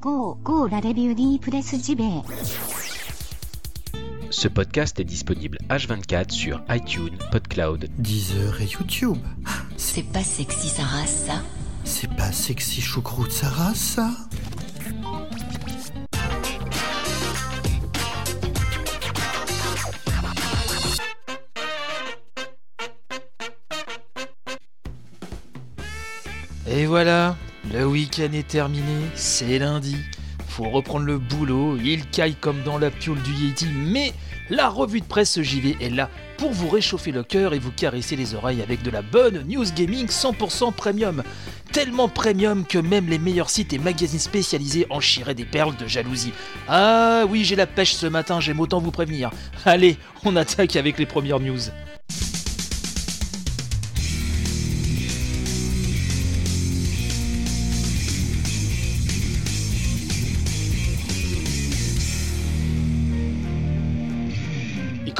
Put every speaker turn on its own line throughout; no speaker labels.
Go, go la review deep press JB.
Ce podcast est disponible H24 sur iTunes, PodCloud,
Deezer et YouTube.
C'est pas sexy sa race, ça?
C'est pas sexy choucroute Sarah, ça?
Et voilà, le week-end est terminé, c'est lundi. Faut reprendre le boulot, il caille comme dans la pioule du Yeti, mais la revue de presse JV est là pour vous réchauffer le cœur et vous caresser les oreilles avec de la bonne news gaming 100% premium. Tellement premium que même les meilleurs sites et magazines spécialisés en chiraient des perles de jalousie. Ah oui, j'ai la pêche ce matin, j'aime autant vous prévenir. Allez, on attaque avec les premières news.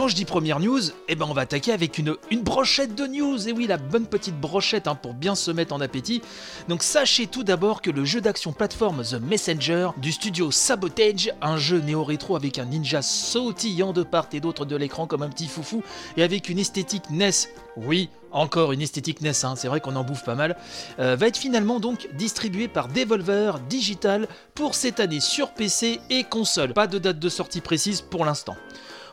Quand je dis première news, eh ben on va attaquer avec une, une brochette de news. Et oui, la bonne petite brochette hein, pour bien se mettre en appétit. Donc sachez tout d'abord que le jeu d'action plateforme The Messenger du studio Sabotage, un jeu néo-rétro avec un ninja sautillant de part et d'autre de l'écran comme un petit foufou et avec une esthétique NES. Oui, encore une esthétique NES, hein, c'est vrai qu'on en bouffe pas mal, euh, va être finalement donc distribué par Devolver Digital pour cette année sur PC et console. Pas de date de sortie précise pour l'instant.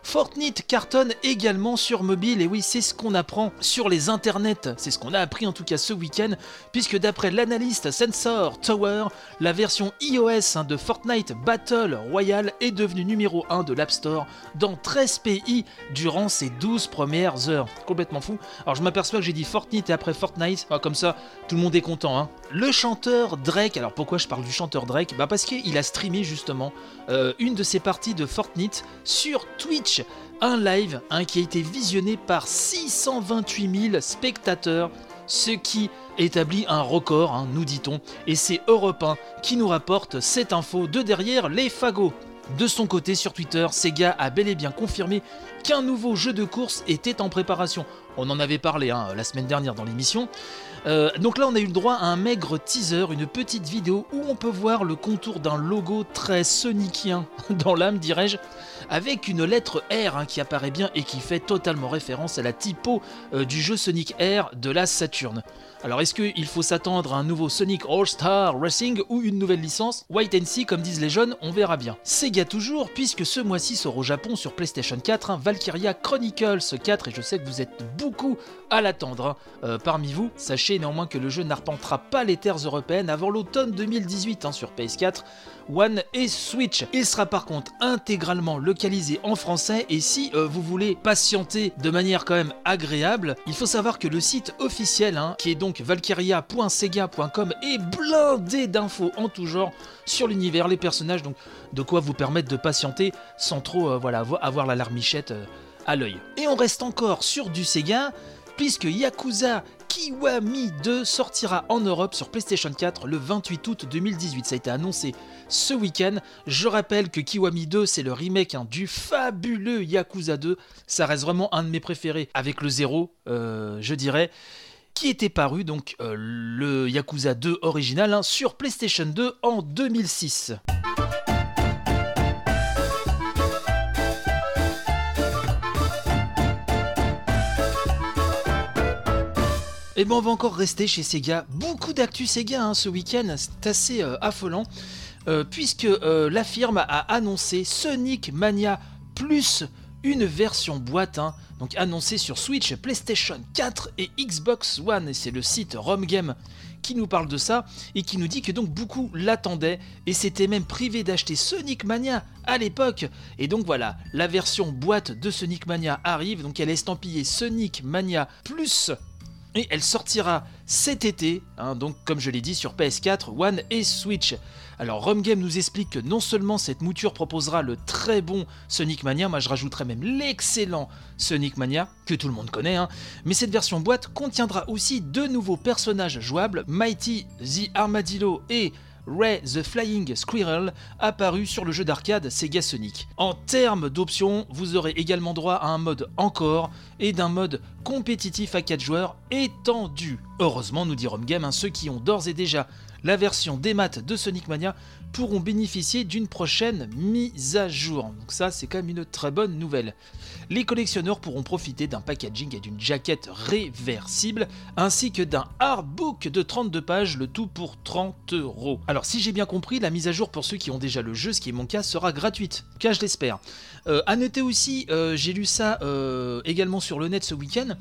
Fortnite cartonne également sur mobile, et oui, c'est ce qu'on apprend sur les internets, c'est ce qu'on a appris en tout cas ce week-end, puisque d'après l'analyste Sensor Tower, la version iOS hein, de Fortnite Battle Royale est devenue numéro 1 de l'App Store dans 13 pays durant ses 12 premières heures. Complètement fou. Alors je m'aperçois que j'ai dit Fortnite et après Fortnite, Ah, comme ça tout le monde est content. Hein. Le chanteur Drake, alors pourquoi je parle du chanteur Drake? Bah parce qu'il a streamé justement euh, une de ses parties de Fortnite sur Twitch. Un live hein, qui a été visionné par 628 000 spectateurs, ce qui établit un record, hein, nous dit-on, et c'est Europe 1 qui nous rapporte cette info de derrière les fagots. De son côté, sur Twitter, Sega a bel et bien confirmé qu'un nouveau jeu de course était en préparation. On en avait parlé hein, la semaine dernière dans l'émission. Euh, donc là, on a eu le droit à un maigre teaser, une petite vidéo où on peut voir le contour d'un logo très sonicien dans l'âme, dirais-je, avec une lettre R hein, qui apparaît bien et qui fait totalement référence à la typo euh, du jeu Sonic R de la Saturn. Alors est-ce qu'il faut s'attendre à un nouveau Sonic All-Star Racing ou une nouvelle licence? White and See comme disent les jeunes, on verra bien. Sega toujours, puisque ce mois-ci sort au Japon sur PlayStation 4 hein, Valkyria Chronicles 4 et je sais que vous êtes beaucoup à l'attendre. hein. Euh, parmi vous, sachez néanmoins que le jeu n'arpentera pas les terres européennes avant l'automne 2018 hein, sur PS4, One et Switch. Il sera par contre intégralement localisé en français et si euh, vous voulez patienter de manière quand même agréable, il faut savoir que le site officiel, hein, qui est donc valkyria.sega.com, est blindé d'infos en tout genre sur l'univers, les personnages, donc de quoi vous permettre de patienter sans trop euh, avoir la larmichette euh, à l'œil. Et on reste encore sur du Sega, puisque Yakuza Kiwami 2 sortira en Europe sur PlayStation 4 le 28 août 2018. Ça a été annoncé ce week-end. Je rappelle que Kiwami 2, c'est le remake hein, du fabuleux Yakuza 2. Ça reste vraiment un de mes préférés, avec le 0, euh, je dirais qui était paru, donc euh, le Yakuza 2 original, hein, sur PlayStation 2 en 2006. Et ben on va encore rester chez Sega. Beaucoup d'actu Sega hein, ce week-end, c'est assez euh, affolant. euh, puisque euh, la firme a annoncé Sonic Mania Plus, une version boîte, hein, donc annoncée sur Switch, PlayStation 4 et Xbox One. Et c'est le site RomGame qui nous parle de ça et qui nous dit que donc beaucoup l'attendaient et s'étaient même privés d'acheter Sonic Mania à l'époque. Et donc voilà, la version boîte de Sonic Mania arrive, donc elle est estampillée Sonic Mania Plus elle sortira cet été, hein, donc comme je l'ai dit sur PS4, One et Switch. Alors RomGame nous explique que non seulement cette mouture proposera le très bon Sonic Mania, moi je rajouterais même l'excellent Sonic Mania, que tout le monde connaît, hein, mais cette version boîte contiendra aussi deux nouveaux personnages jouables, Mighty the Armadillo et Ray the Flying Squirrel, apparu sur le jeu d'arcade Sega Sonic. En termes d'options, vous aurez également droit à un mode encore et d'un mode compétitif à 4 joueurs étendu. Heureusement, nous dit RomGame, hein, ceux qui ont d'ores et déjà la version des maths de Sonic Mania pourront bénéficier d'une prochaine mise à jour. Donc ça, c'est quand même une très bonne nouvelle. Les collectionneurs pourront profiter d'un packaging et d'une jaquette réversible, ainsi que d'un artbook de 32 pages, le tout pour 30 euros. Alors si j'ai bien compris, la mise à jour pour ceux qui ont déjà le jeu, ce qui est mon cas, sera gratuite. Cas je l'espère. Euh, à noter aussi, euh, j'ai lu ça euh, également sur le net ce week-end,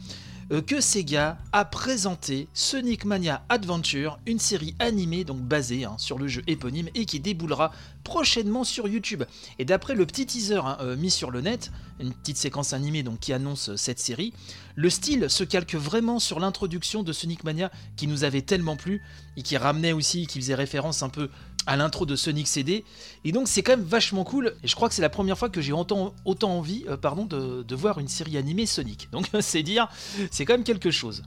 que Sega a présenté Sonic Mania Adventure, une série animée donc basée hein, sur le jeu éponyme et qui déboulera prochainement sur YouTube. Et d'après le petit teaser hein, euh, mis sur le net, une petite séquence animée donc qui annonce euh, cette série, le style se calque vraiment sur l'introduction de Sonic Mania qui nous avait tellement plu et qui ramenait aussi, qui faisait référence un peu à l'intro de Sonic CD. Et donc c'est quand même vachement cool. Et je crois que c'est la première fois que j'ai autant, envie euh, de voir une série animée Sonic. Donc c'est dire, c'est quand même quelque chose.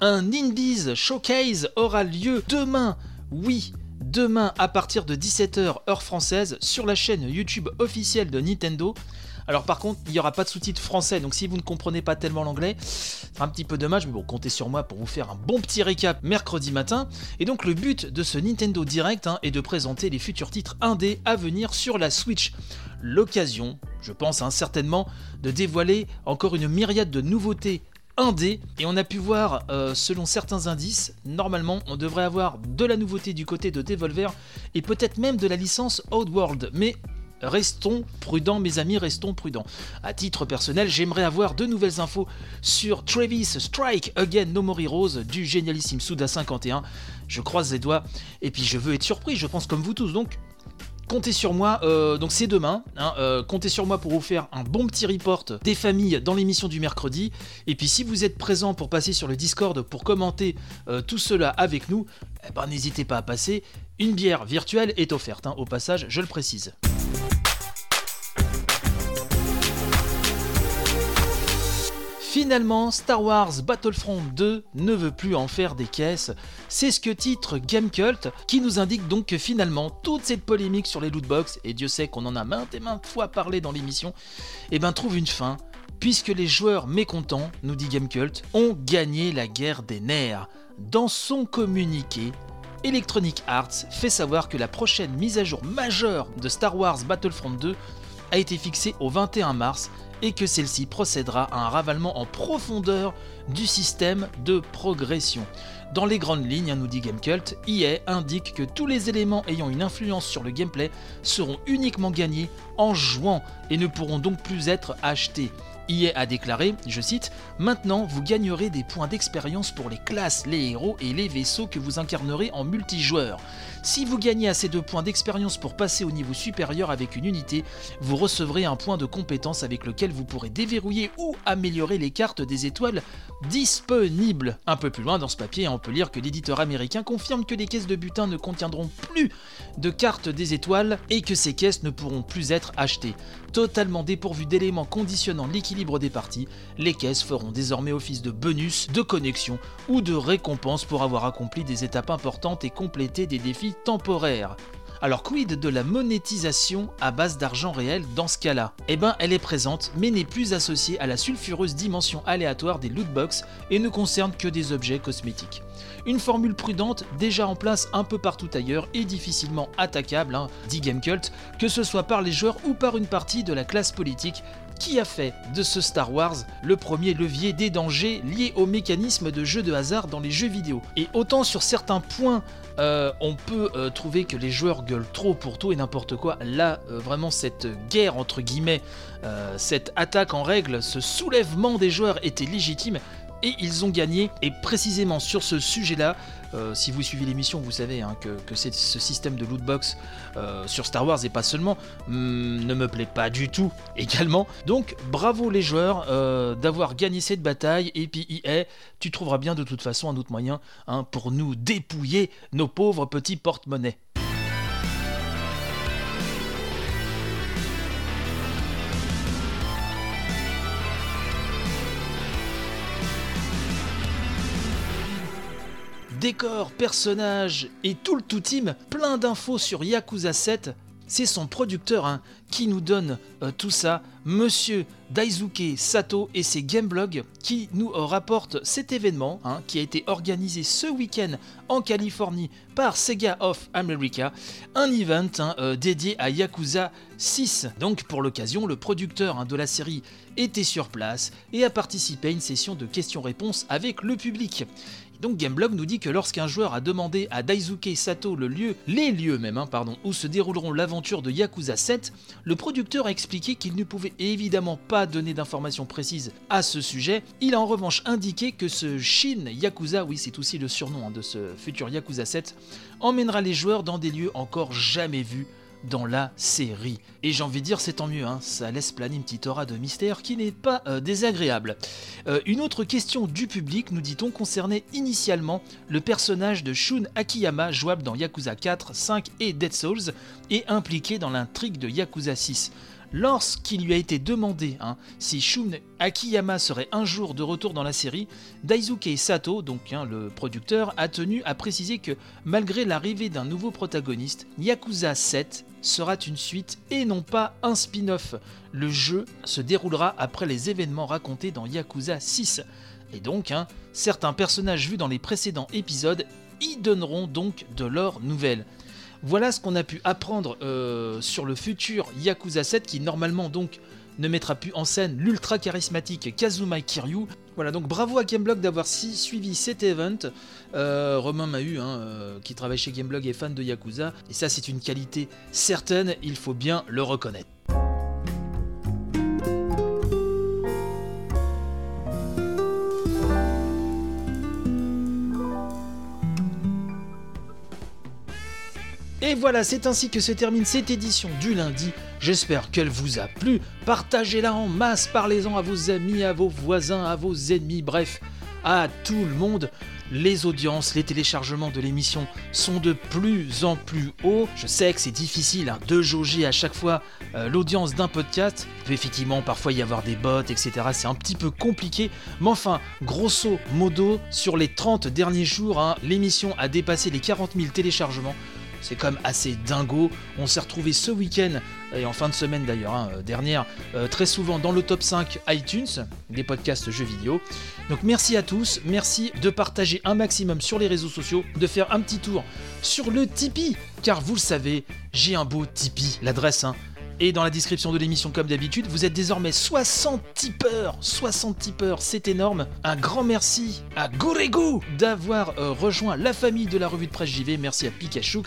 Un Indies Showcase aura lieu demain. Oui, demain à partir de 17h heure française sur la chaîne YouTube officielle de Nintendo. Alors par contre, il n'y aura pas de sous-titres français, donc si vous ne comprenez pas tellement l'anglais, c'est un petit peu dommage, mais bon, comptez sur moi pour vous faire un bon petit récap mercredi matin. Et donc le but de ce Nintendo Direct hein, est de présenter les futurs titres indés à venir sur la Switch. L'occasion, je pense hein, certainement, de dévoiler encore une myriade de nouveautés indé et on a pu voir euh, selon certains indices normalement on devrait avoir de la nouveauté du côté de Devolver et peut-être même de la licence Outworld mais Restons prudents, mes amis, restons prudents. À titre personnel, j'aimerais avoir de nouvelles infos sur Travis Strike Again No More Heroes du génialissime Suda 51. Je croise les doigts et puis je veux être surpris, je pense comme vous tous. Donc, comptez sur moi, euh, donc c'est demain, hein, euh, comptez sur moi pour vous faire un bon petit report des familles dans l'émission du mercredi. Et puis si vous êtes présent pour passer sur le Discord pour commenter euh, tout cela avec nous, eh ben, n'hésitez pas à passer. Une bière virtuelle est offerte, hein, au passage, je le précise. Finalement, Star Wars Battlefront 2 ne veut plus en faire des caisses. C'est ce que titre Gamecult, qui nous indique donc que finalement, toute cette polémique sur les lootbox, et Dieu sait qu'on en a maintes et maintes fois parlé dans l'émission, eh ben trouve une fin, puisque les joueurs mécontents, nous dit Gamecult, ont gagné la guerre des nerfs. Dans son communiqué, Electronic Arts fait savoir que la prochaine mise à jour majeure de Star Wars Battlefront 2 a été fixée au 21 mars et que celle-ci procédera à un ravalement en profondeur du système de progression. Dans les grandes lignes, nous dit Gamecult, EA indique que tous les éléments ayant une influence sur le gameplay seront uniquement gagnés en jouant et ne pourront donc plus être achetés. EA a déclaré, je cite, Maintenant vous gagnerez des points d'expérience pour les classes, les héros et les vaisseaux que vous incarnerez en multijoueur. Si vous gagnez assez de points d'expérience pour passer au niveau supérieur avec une unité, vous recevrez un point de compétence avec lequel vous pourrez déverrouiller ou améliorer les cartes des étoiles disponibles. Un peu plus loin dans ce papier, on peut lire que l'éditeur américain confirme que les caisses de butin ne contiendront plus de cartes des étoiles et que ces caisses ne pourront plus être achetées. Totalement dépourvues d'éléments conditionnant l'équilibre des parties, les caisses feront désormais office de bonus, de connexion ou de récompense pour avoir accompli des étapes importantes et complété des défis temporaires. Alors quid de la monétisation à base d'argent réel dans ce cas-là? Eh ben elle est présente mais n'est plus associée à la sulfureuse dimension aléatoire des lootbox et ne concerne que des objets cosmétiques. Une formule prudente déjà en place un peu partout ailleurs et difficilement attaquable, hein, dit Gamecult, que ce soit par les joueurs ou par une partie de la classe politique qui a fait de ce Star Wars le premier levier des dangers liés au mécanisme de jeu de hasard dans les jeux vidéo? Et autant sur certains points euh, on peut euh, trouver que les joueurs gueulent trop pour tout et n'importe quoi. Là, euh, vraiment, cette guerre, entre guillemets, cette attaque en règle, ce soulèvement des joueurs était légitime et ils ont gagné. Et précisément sur ce sujet-là, euh, si vous suivez l'émission, vous savez hein, que, que c'est ce système de lootbox euh, sur Star Wars et pas seulement hum, ne me plaît pas du tout également. Donc bravo les joueurs euh, d'avoir gagné cette bataille. Et puis tu trouveras bien de toute façon un autre moyen hein, pour nous dépouiller nos pauvres petits porte-monnaies. Décor, personnages et tout le tout team, plein d'infos sur Yakuza 7. C'est son producteur, hein, qui nous donne euh, tout ça, monsieur Daisuke Sato et ses Gameblog qui nous rapportent cet événement hein, qui a été organisé ce week-end en Californie par Sega of America, un event hein, euh, dédié à Yakuza 6. Donc pour l'occasion, le producteur de la série était sur place et a participé à une session de questions-réponses avec le public. Donc Gameblog nous dit que lorsqu'un joueur a demandé à Daisuke Sato le lieu, les lieux même, hein, pardon, où se dérouleront l'aventure de Yakuza 7, le producteur a expliqué qu'il ne pouvait évidemment pas donner d'informations précises à ce sujet. Il a en revanche indiqué que ce Shin Yakuza, oui c'est aussi le surnom hein, de ce futur Yakuza 7, emmènera les joueurs dans des lieux encore jamais vus dans la série. Et j'ai envie de dire, c'est tant mieux, hein, ça laisse planer une petite aura de mystère qui n'est pas euh, désagréable. Euh, une autre question du public, nous dit-on, concernait initialement le personnage de Shun Akiyama, jouable dans Yakuza 4, 5 et Dead Souls, et impliqué dans l'intrigue de Yakuza 6. Lorsqu'il lui a été demandé hein, si Shun Akiyama serait un jour de retour dans la série, Daisuke Sato, donc hein, le producteur, a tenu à préciser que malgré l'arrivée d'un nouveau protagoniste, Yakuza 7 sera une suite et non pas un spin-off. Le jeu se déroulera après les événements racontés dans Yakuza 6. Et donc, hein, certains personnages vus dans les précédents épisodes y donneront donc de leurs nouvelles. Voilà ce qu'on a pu apprendre euh, sur le futur Yakuza 7 qui normalement donc ne mettra plus en scène l'ultra charismatique Kazuma Kiryu. Voilà, donc bravo à Gameblog d'avoir suivi cet event. Euh, Romain Mahu, hein, euh, qui travaille chez Gameblog, est fan de Yakuza, et ça c'est une qualité certaine, il faut bien le reconnaître. Et voilà, c'est ainsi que se termine cette édition du lundi. J'espère qu'elle vous a plu. Partagez-la en masse, parlez-en à vos amis, à vos voisins, à vos ennemis, bref, à tout le monde. Les audiences, les téléchargements de l'émission sont de plus en plus hauts. Je sais que c'est difficile hein, de jauger à chaque fois euh, l'audience d'un podcast. Il peut effectivement parfois y avoir des bots, etc. C'est un petit peu compliqué. Mais enfin, grosso modo, sur les 30 derniers jours, hein, l'émission a dépassé les 40 000 téléchargements. C'est même assez dingo. On s'est retrouvé ce week-end, et en fin de semaine d'ailleurs, hein, euh, dernière, euh, très souvent dans le top 5 iTunes, des podcasts jeux vidéo. Donc merci à tous, merci de partager un maximum sur les réseaux sociaux, de faire un petit tour sur le Tipeee, car vous le savez, j'ai un beau Tipeee, l'adresse, hein, et dans la description de l'émission, comme d'habitude, vous êtes désormais 60 tipeurs. 60 tipeurs, c'est énorme. Un grand merci à Gourégou d'avoir euh, rejoint la famille de la revue de presse JV. Merci à Pikachu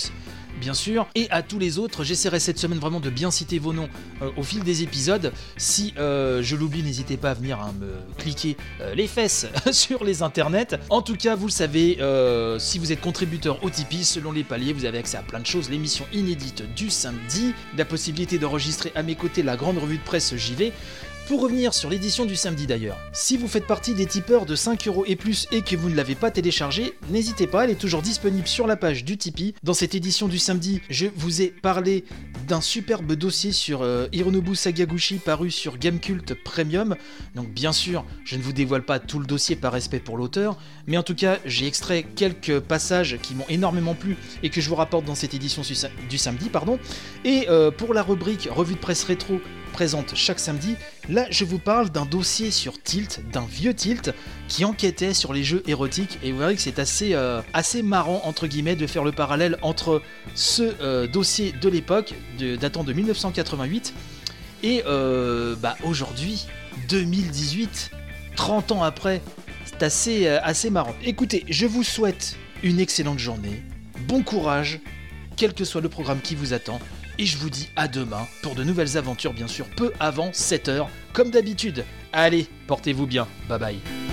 bien sûr, et à tous les autres. J'essaierai cette semaine vraiment de bien citer vos noms euh, au fil des épisodes. Si euh, je l'oublie, n'hésitez pas à venir hein, me cliquer euh, les fesses sur les internets. En tout cas, vous le savez, si vous êtes contributeur au Tipeee, selon les paliers, vous avez accès à plein de choses. L'émission inédite du samedi, la possibilité d'enregistrer à mes côtés la grande revue de presse JV, pour revenir sur l'édition du samedi d'ailleurs, si vous faites partie des tipeurs de 5 euros et plus et que vous ne l'avez pas téléchargé, n'hésitez pas, elle est toujours disponible sur la page du Tipeee. Dans cette édition du samedi, je vous ai parlé d'un superbe dossier sur euh, Hironobu Sagaguchi paru sur Gamecult Premium. Donc bien sûr, je ne vous dévoile pas tout le dossier par respect pour l'auteur, mais en tout cas, j'ai extrait quelques passages qui m'ont énormément plu et que je vous rapporte dans cette édition du samedi, pardon. Et euh, pour la rubrique revue de presse rétro chaque samedi, là je vous parle d'un dossier sur Tilt, d'un vieux Tilt qui enquêtait sur les jeux érotiques. Et vous verrez que c'est assez, euh, assez marrant entre guillemets de faire le parallèle entre ce euh, dossier de l'époque datant de 1988 et euh, bah, aujourd'hui 2018 30 ans après. C'est assez, assez marrant. Écoutez je vous souhaite une excellente journée. Bon courage quel que soit le programme qui vous attend et je vous dis à demain pour de nouvelles aventures bien sûr peu avant 7h comme d'habitude. Allez, portez-vous bien, bye bye.